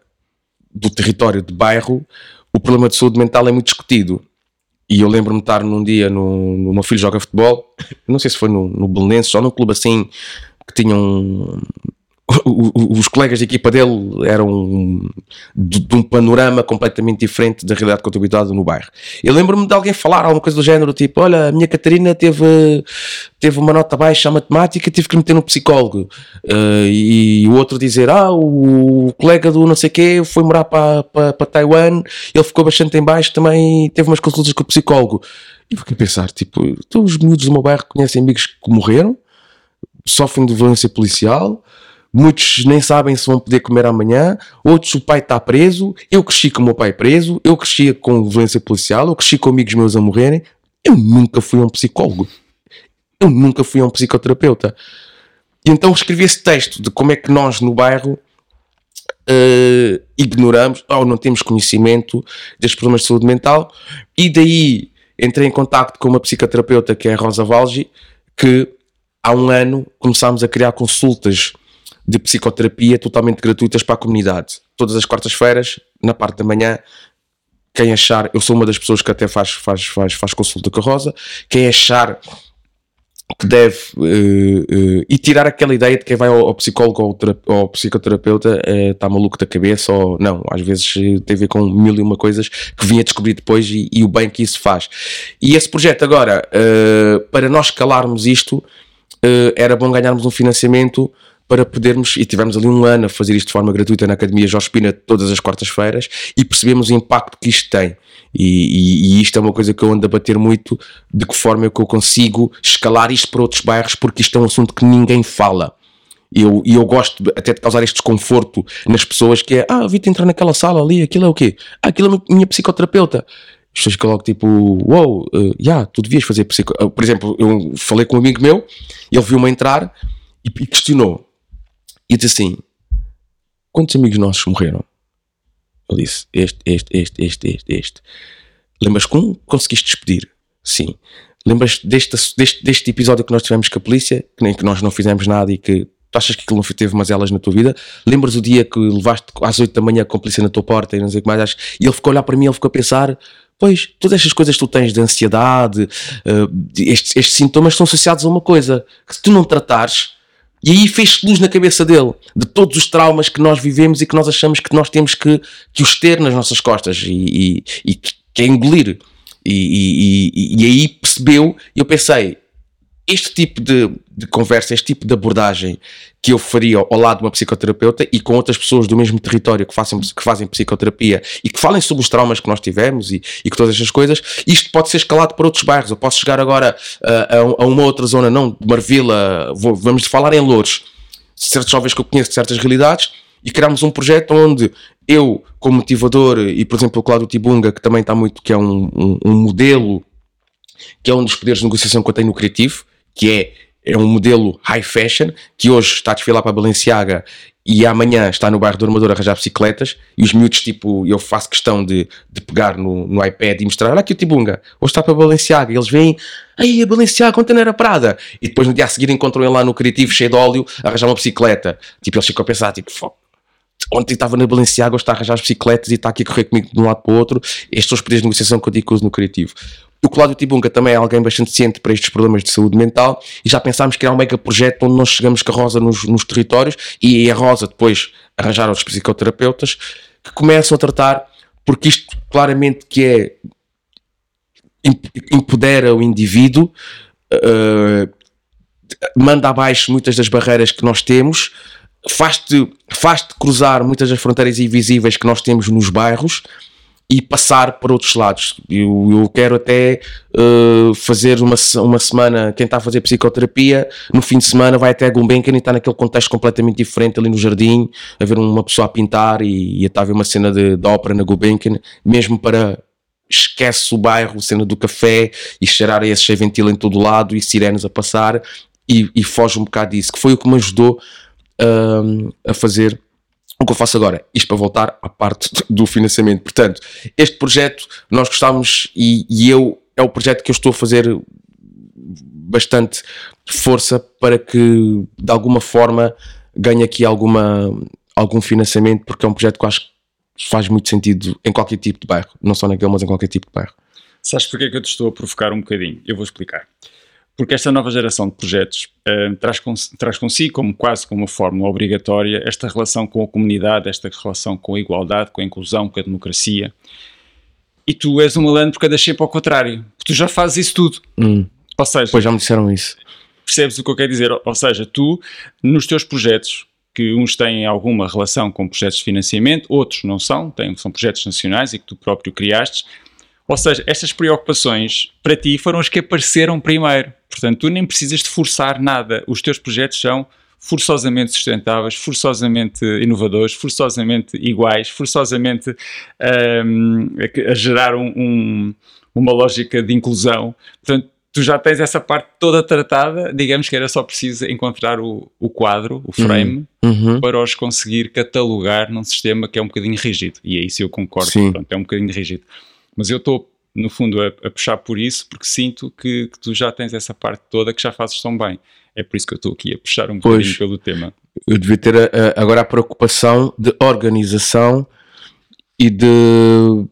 do território de bairro o problema de saúde mental é muito discutido. E eu lembro-me de estar num dia no, no meu filho joga futebol, não sei se foi no, no Belenenses ou num clube assim que tinham um, os colegas de equipa dele eram de, de, um panorama completamente diferente da realidade habituado no bairro. Eu lembro-me de alguém falar alguma coisa do género, tipo, olha, a minha Catarina teve, teve uma nota baixa à matemática, tive que meter no psicólogo. Uh, e o outro dizer, ah, o colega do não sei quê foi morar para, para, para Taiwan, ele ficou bastante em baixo, também teve umas consultas com o psicólogo. E fiquei a pensar, tipo, todos os miúdos do meu bairro conhecem amigos que morreram, sofrem de violência policial, Muitos nem sabem se vão poder comer amanhã, outros o pai está preso. Eu cresci com o meu pai preso, eu cresci com violência policial, eu cresci com amigos meus a morrerem. Eu nunca fui um psicólogo, eu nunca fui um psicoterapeuta. E então escrevi esse texto de como é que nós no bairro uh, ignoramos ou não temos conhecimento destes problemas de saúde mental, e daí entrei em contato com uma psicoterapeuta que é a Rosa Valgi, que há um ano começámos a criar consultas de psicoterapia totalmente gratuitas para a comunidade. Todas as quartas-feiras, na parte da manhã, quem achar, eu sou uma das pessoas que até faz, faz, faz, faz consulta com a Rosa, quem achar que deve uh, uh, e tirar aquela ideia de quem vai ao, ao psicólogo ou ao, ao psicoterapeuta está eh, maluco da cabeça ou não, às vezes tem a ver com mil e uma coisas que vinha descobrir depois e, e o bem que isso faz. E esse projeto agora, para nós calarmos isto, era bom ganharmos um financiamento para podermos, e tivemos ali um ano a fazer isto de forma gratuita na Academia Jorge Pina todas as quartas-feiras e percebemos o impacto que isto tem. E, e, e, isto é uma coisa que eu ando a bater muito, de que forma é que eu consigo escalar isto para outros bairros, porque isto é um assunto que ninguém fala. E eu, eu gosto até de causar este desconforto nas pessoas que é, ah, vi-te entrar naquela sala ali, aquilo é o quê? Ah, aquilo é a minha psicoterapeuta. As pessoas ficam logo tipo, uou, wow, uh, yeah, tu devias fazer psico... Uh, por exemplo, eu falei com um amigo meu, ele viu-me entrar e, e questionou, e disse assim: Quantos amigos nossos morreram? Ele disse: Este, este, este, este, este, este. Lembras um conseguiste despedir? Sim. Lembras deste, deste, deste episódio que nós tivemos com a polícia, que nem que nós não fizemos nada e que tu achas que aquilo não teve umas elas na tua vida? Lembras o dia que levaste às 8 da manhã com a polícia na tua porta e não sei o que mais? E ele ficou a olhar para mim, ele ficou a pensar: Pois, todas estas coisas que tu tens de ansiedade, uh, estes, estes sintomas são associados a uma coisa que se tu não tratares, e aí fez luz na cabeça dele de todos os traumas que nós vivemos e que nós achamos que nós temos que, que os ter nas nossas costas e, e, e que é engolir. E, e, e, aí percebeu, e eu pensei: este tipo de, de, conversa, este tipo de abordagem que eu faria ao lado de uma psicoterapeuta e com outras pessoas do mesmo território que, façam, que fazem psicoterapia e que falem sobre os traumas que nós tivemos e, e que todas estas coisas, isto pode ser escalado para outros bairros. Eu posso chegar agora uh, a, a, uma outra zona, não de Marvila, vou, vamos falar em Louros, certos jovens que eu conheço de certas realidades e criarmos um projeto onde eu, como motivador, e por exemplo o Cláudio Tibunga, que também está muito, que é um, um, um modelo que é um dos poderes de negociação que eu tenho no criativo, que é, é um modelo high fashion, que hoje está a desfilar para a Balenciaga e amanhã está no bairro do Armador a arranjar bicicletas e os miúdos, tipo, eu faço questão de, de pegar no, no iPad e mostrar, olha aqui o Tibunga, hoje está para a Balenciaga, e eles vêm, aí a Balenciaga, ontem era Prada, e depois no dia a seguir encontram ele lá no Criativo, cheio de óleo, a arranjar uma bicicleta, tipo, eles ficam a pensar, tipo, ontem estava na Balenciaga, hoje está a arranjar as bicicletas e está aqui a correr comigo de um lado para o outro, estes são os poderes de negociação que eu digo que uso no Criativo. O Cláudio Tibunga também é alguém bastante ciente para estes problemas de saúde mental e já pensámos que era um mega projeto onde nós chegamos com a Rosa nos, nos territórios e a Rosa depois arranjar outros psicoterapeutas que começam a tratar, porque isto claramente que é empodera o indivíduo, uh, manda abaixo muitas das barreiras que nós temos, faz-te faz cruzar muitas das fronteiras invisíveis que nós temos nos bairros e passar para outros lados. Eu, eu quero até uh, fazer uma, uma semana, quem está a fazer psicoterapia, no fim de semana vai até a Gulbenkian e está naquele contexto completamente diferente ali no jardim, a ver uma pessoa a pintar e, e a estar a ver uma cena de, de ópera na Gulbenkian, mesmo para esquece o bairro, cena do café e cheirar a esse cheio ventil em todo lado e sirenes a passar e, e foge um bocado disso, que foi o que me ajudou uh, a fazer o que eu faço agora. Isto para voltar à parte do financiamento. Portanto, este projeto nós gostávamos e, e eu é o projeto que eu estou a fazer bastante força para que de alguma forma ganhe aqui alguma, algum financiamento, porque é um projeto que eu acho que faz muito sentido em qualquer tipo de bairro, não só naquele, mas em qualquer tipo de bairro. Sabes porque é que eu te estou a provocar um bocadinho? Eu vou explicar. Porque esta nova geração de projetos uh, traz, cons traz consigo, como quase como uma fórmula obrigatória, esta relação com a comunidade, esta relação com a igualdade, com a inclusão, com a democracia. E tu és um malandro porque andas sempre ao contrário. Tu já fazes isso tudo. Hum. Ou seja, pois já me disseram isso. Percebes o que eu quero dizer? Ou seja, tu, nos teus projetos, que uns têm alguma relação com projetos de financiamento, outros não são, têm, são projetos nacionais e que tu próprio criaste. Ou seja, estas preocupações para ti foram as que apareceram primeiro. Portanto, tu nem precisas de forçar nada. Os teus projetos são forçosamente sustentáveis, forçosamente inovadores, forçosamente iguais, forçosamente um, a, gerar um, um, uma lógica de inclusão. Portanto, tu já tens essa parte toda tratada, digamos que era só preciso encontrar o, o quadro, o frame, uhum. uhum. para os conseguir catalogar num sistema que é um bocadinho rígido. E é isso eu concordo, pronto, é um bocadinho rígido. Mas eu estou, no fundo, a, a, puxar por isso porque sinto que, que, tu já tens essa parte toda que já fazes tão bem. É por isso que eu estou aqui a puxar um pois, bocadinho pelo tema. Eu devia ter a, a, agora a preocupação de organização e de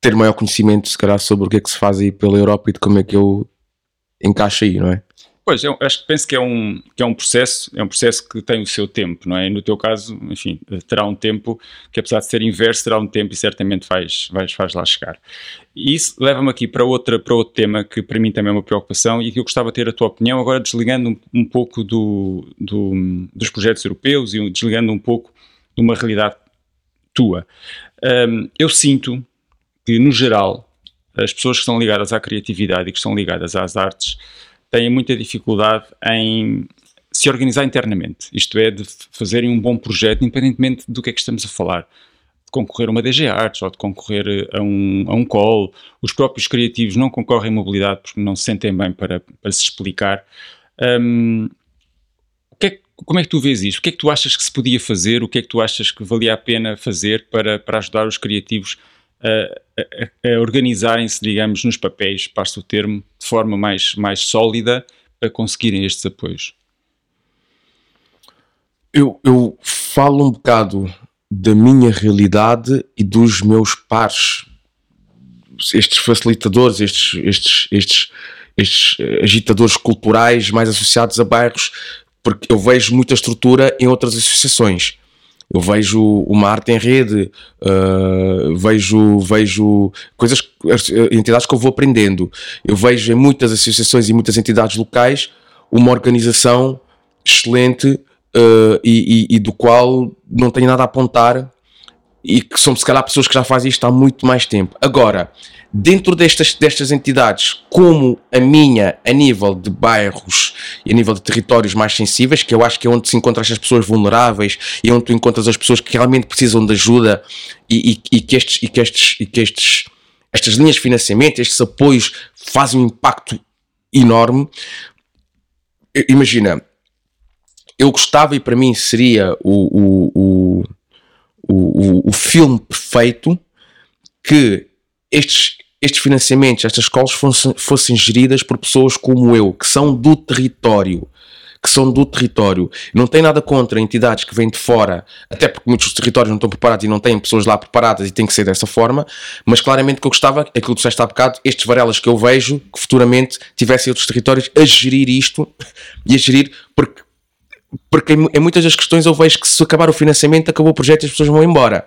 ter maior conhecimento, se calhar, sobre o que é que se faz aí pela Europa e de como é que eu encaixo aí, não é? Pois, eu acho que penso que é, um, que é um processo, é um processo que tem o seu tempo, não é? E no teu caso, enfim, terá um tempo que apesar de ser inverso, terá um tempo e certamente vais, vais, vais lá chegar. E isso leva-me aqui para, outra, para outro tema que para mim também é uma preocupação e que eu gostava de ter a tua opinião, agora desligando um, um pouco do, do, dos projetos europeus e desligando um pouco de uma realidade tua. Um, eu sinto que, no geral, as pessoas que estão ligadas à criatividade e que estão ligadas às artes têm muita dificuldade em se organizar internamente, isto é, de fazerem um bom projeto, independentemente do que é que estamos a falar. De concorrer a uma DG Arts ou de concorrer a um, a um call. Os próprios criativos não concorrem em mobilidade porque não se sentem bem para, para se explicar. Um, que é, como é que tu vês isto? O que é que tu achas que se podia fazer? O que é que tu achas que valia a pena fazer para, para ajudar os criativos a, a organizarem-se, digamos, nos papéis, passo o termo, de forma mais, mais sólida para conseguirem estes apoios? Eu, eu falo um bocado da minha realidade e dos meus pares, estes facilitadores, estes, estes, estes, estes agitadores culturais mais associados a bairros, porque eu vejo muita estrutura em outras associações. Eu vejo uma arte em rede, uh, vejo, vejo coisas, entidades que eu vou aprendendo. Eu vejo em muitas associações e muitas entidades locais uma organização excelente uh, e, e, e, do qual não tenho nada a apontar e que são se calhar pessoas que já fazem isto há muito mais tempo. Agora, dentro destas, destas entidades, como a minha, a nível de bairros e a nível de territórios mais sensíveis, que eu acho que é onde se encontram estas pessoas vulneráveis e onde tu encontras as pessoas que realmente precisam de ajuda e, e, e que, estes, e que, estes, e que estes, estas linhas de financiamento, estes apoios fazem um impacto enorme. Imagina, eu gostava e para mim seria o, o, o, o, o filme perfeito que estes, estes financiamentos, estas escolas fossem, fossem geridas por pessoas como eu, que são do território, que são do território. Não tem nada contra entidades que vêm de fora, até porque muitos territórios não estão preparados e não têm pessoas lá preparadas e tem que ser dessa forma, mas claramente o que eu gostava, aquilo que disseste há bocado, estes varelas que eu vejo, que futuramente tivessem outros territórios a gerir isto e a gerir, porque, porque em, em muitas das questões eu vejo que se acabar o financiamento, acabou o projeto e as pessoas vão embora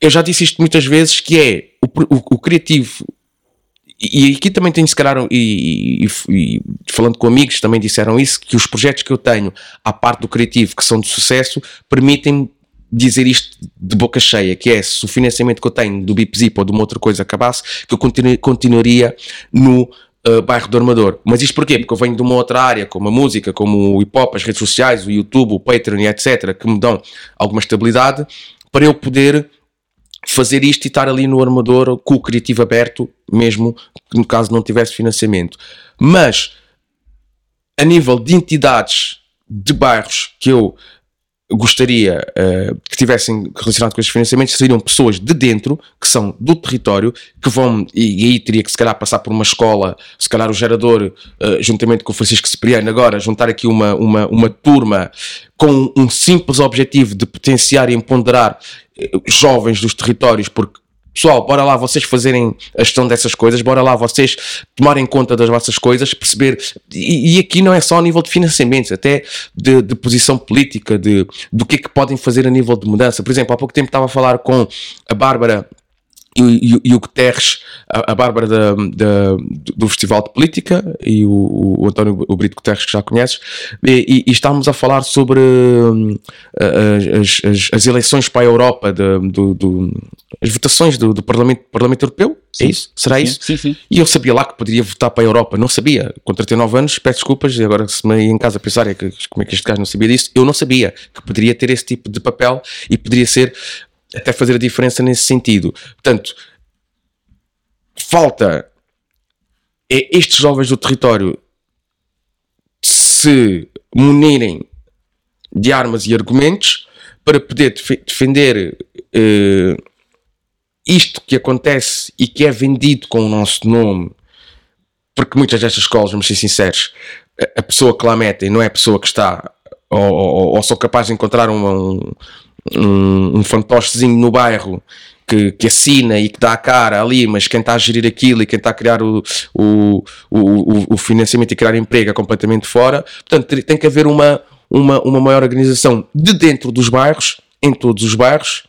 eu já disse isto muitas vezes, que é o, o, o criativo, e, aqui também tenho se calhar, e, e, e, falando com amigos também disseram isso, que os projetos que eu tenho à parte do criativo que são de sucesso, permitem-me dizer isto de boca cheia, que é se o financiamento que eu tenho do BIPZIP ou de uma outra coisa acabasse, que eu continu, continuaria no uh, bairro do Armador. Mas isto porquê? Porque eu venho de uma outra área, como a música, como o hip hop, as redes sociais, o YouTube, o Patreon e etc., que me dão alguma estabilidade para eu poder fazer isto e estar ali no armador com o criativo aberto, mesmo que no caso não tivesse financiamento. Mas a nível de entidades de bairros que eu gostaria uh, que tivessem relacionado com estes financiamentos seriam pessoas de dentro, que são do território, que vão, e, e aí teria que se calhar passar por uma escola, se calhar o gerador, uh, juntamente com o Francisco Cipriano, agora juntar aqui uma, uma, uma turma com um simples objetivo de potenciar e empoderar jovens dos territórios, porque pessoal, bora lá vocês fazerem a gestão dessas coisas, bora lá vocês tomarem conta das vossas coisas, perceber. E, e aqui não é só a nível de financiamentos, até de, de, posição política, de, do que é que podem fazer a nível de mudança. Por exemplo, há pouco tempo estava a falar com a Bárbara e, e, e, o Guterres, a, a Bárbara da, da, do Festival de Política e o, o António o Brito Guterres, que já conheces, e, e, estávamos a falar sobre uh, as, as, as, eleições para a Europa, de, do, do, as votações do, do Parlamento, Parlamento Europeu. É sim. É isso? Será sim, isso? Sim, sim. E eu sabia lá que poderia votar para a Europa, não sabia. Com 39 anos, peço desculpas, e agora se me ia em casa pensar é que, como é que este gajo não sabia disso, eu não sabia que poderia ter esse tipo de papel e poderia ser até fazer a diferença nesse sentido. Portanto, falta é estes jovens do território se munirem de armas e argumentos para poder def defender uh, isto que acontece e que é vendido com o nosso nome, porque muitas destas escolas, vamos ser sinceros, a, pessoa que lá metem não é a pessoa que está, ou, ou, ou sou capaz de encontrar um, um, um fantochezinho no bairro que, que, assina e que dá a cara ali, mas quem está a gerir aquilo e quem está a criar o, o, o, o financiamento e criar emprego é completamente fora. Portanto, tem que haver uma, uma, uma maior organização de dentro dos bairros, em todos os bairros,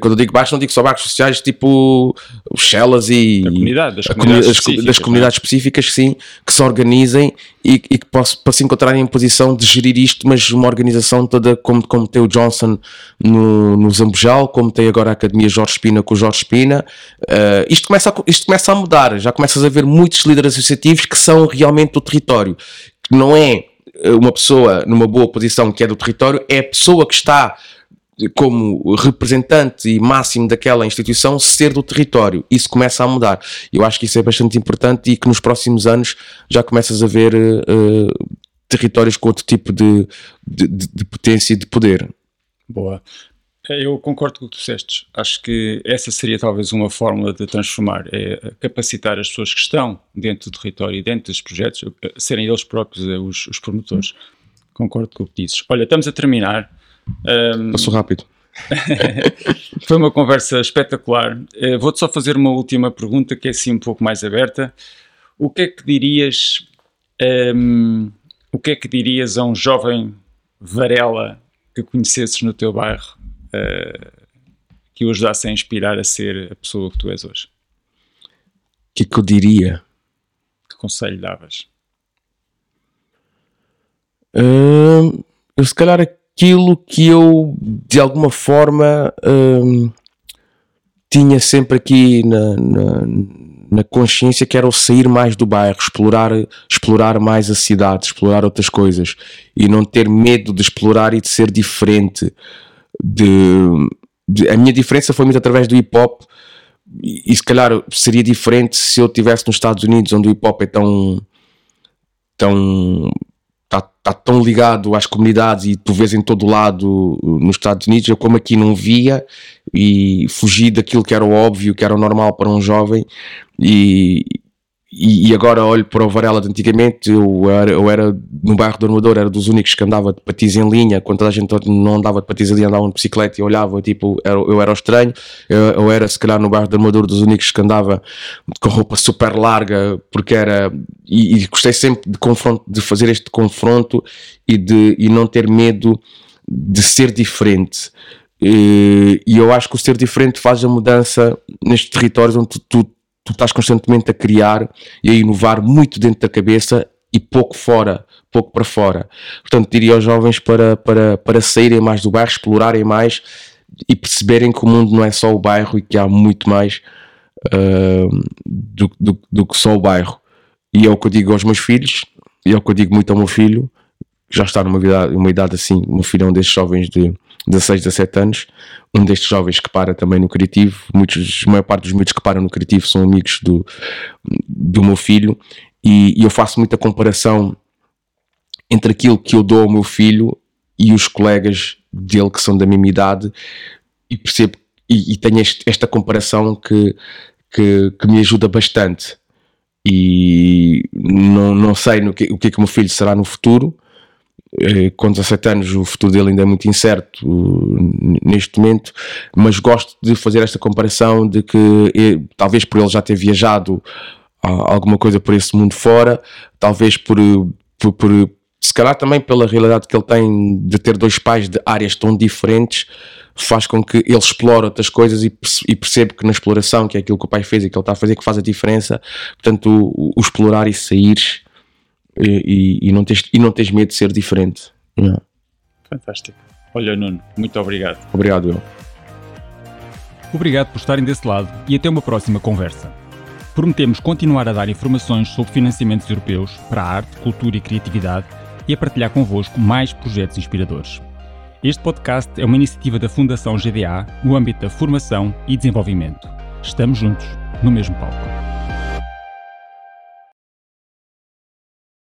quando eu digo baixo, não digo só bairros sociais, tipo os Chelas e a comunidade, das, comunidades, das, específicas, das comunidades é? específicas, sim, que se organizem e, e que possam para se encontrarem em posição de gerir isto, mas uma organização toda como, como tem o Johnson no, no Zambujal, como tem agora a Academia Jorge Espina com o Jorge Espina. Uh, isto, começa a, isto começa a mudar, já começas a ver muitos líderes associativos que são realmente do território, que não é uma pessoa numa boa posição que é do território, é a pessoa que está como representante e máximo daquela instituição ser do território. Isso começa a mudar. Eu acho que isso é bastante importante e que nos próximos anos já começas a ver uh, territórios com outro tipo de, de, de, potência e de poder. Boa. Eu concordo com o que tu disseste. Acho que essa seria talvez uma fórmula de transformar, é capacitar as pessoas que estão dentro do território e dentro dos projetos, serem eles próprios os, os promotores. Concordo com o que dizes. Olha, estamos a terminar. Um, Passou rápido. foi uma conversa espetacular. Uh, Vou-te só fazer uma última pergunta que é assim um pouco mais aberta. O que é que dirias? Um, o que é que dirias a um jovem Varela que conhecesses no teu bairro uh, que o ajudasse a inspirar a ser a pessoa que tu és hoje? O que é que eu diria? Que conselho davas? Uh, eu se calhar aquilo que eu de alguma forma hum, tinha sempre aqui na, na, na, consciência que era o sair mais do bairro, explorar, explorar mais a cidade, explorar outras coisas e não ter medo de explorar e de ser diferente. De, de a minha diferença foi muito através do hip hop e, e se calhar seria diferente se eu estivesse nos Estados Unidos onde o hip hop é tão tão está tá tão ligado às comunidades e tu vês em todo lado uh, nos Estados Unidos, eu como aqui não via e fugi daquilo que era o óbvio, que era o normal para um jovem e, e, e, agora olho para o Varela de antigamente, eu era, eu era no bairro do Armador, era dos únicos que andava de patins em linha, quando toda a gente não andava de patins em linha, andava de bicicleta e olhava, tipo, eu, eu era o estranho, eu, eu, era se calhar no bairro do Armador dos únicos que andava com roupa super larga, porque era, e, e gostei sempre de confronto, de fazer este confronto e de e não ter medo de ser diferente. E, e eu acho que o ser diferente faz a mudança nestes territórios onde tu, tu tu estás constantemente a criar e a inovar muito dentro da cabeça e pouco fora, pouco para fora. Portanto, diria aos jovens para, para, para saírem mais do bairro, explorarem mais e perceberem que o mundo não é só o bairro e que há muito mais uh, do, do, do que só o bairro. E é o que eu digo aos meus filhos, e é o que eu digo muito ao meu filho, que já está numa idade, uma idade assim, o meu filho é um destes jovens de 16, 17 anos, um destes jovens que para também no criativo, muitos, a maior parte dos miúdos que param no criativo são amigos do, do meu filho, e, e eu faço muita comparação entre aquilo que eu dou ao meu filho e os colegas dele que são da mesma idade e percebo e, e tenho este, esta comparação que, que, que, me ajuda bastante. E não, não sei no que, o que é que o meu filho será no futuro com 17 anos o futuro dele ainda é muito incerto neste momento, mas gosto de fazer esta comparação de que eh, talvez por ele já ter viajado alguma coisa por esse mundo fora, talvez por, por, por se calhar também pela realidade que ele tem de ter dois pais de áreas tão diferentes, faz com que ele explore outras coisas e, e percebe que na exploração, que é aquilo que o pai fez e que ele está a fazer, que faz a diferença. Portanto, o, o explorar e sair e, e, não tens, e não tens medo de ser diferente. Não. Fantástico. Olha, Nuno, muito obrigado. Obrigado, eu. Obrigado por estarem desse lado e até uma próxima conversa. Prometemos continuar a dar informações sobre financiamentos europeus para a arte, cultura e criatividade e a partilhar convosco mais projetos inspiradores. Este podcast é uma iniciativa da Fundação GDA no âmbito da formação e desenvolvimento. Estamos juntos, no mesmo palco.